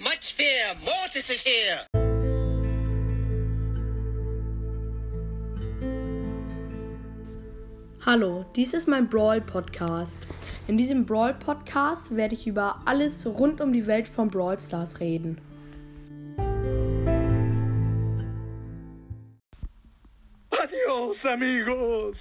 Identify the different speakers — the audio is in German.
Speaker 1: much fear. Mortis is here.
Speaker 2: Hallo, dies ist mein Brawl Podcast. In diesem Brawl Podcast werde ich über alles rund um die Welt von Brawl Stars reden.
Speaker 3: Adios, amigos.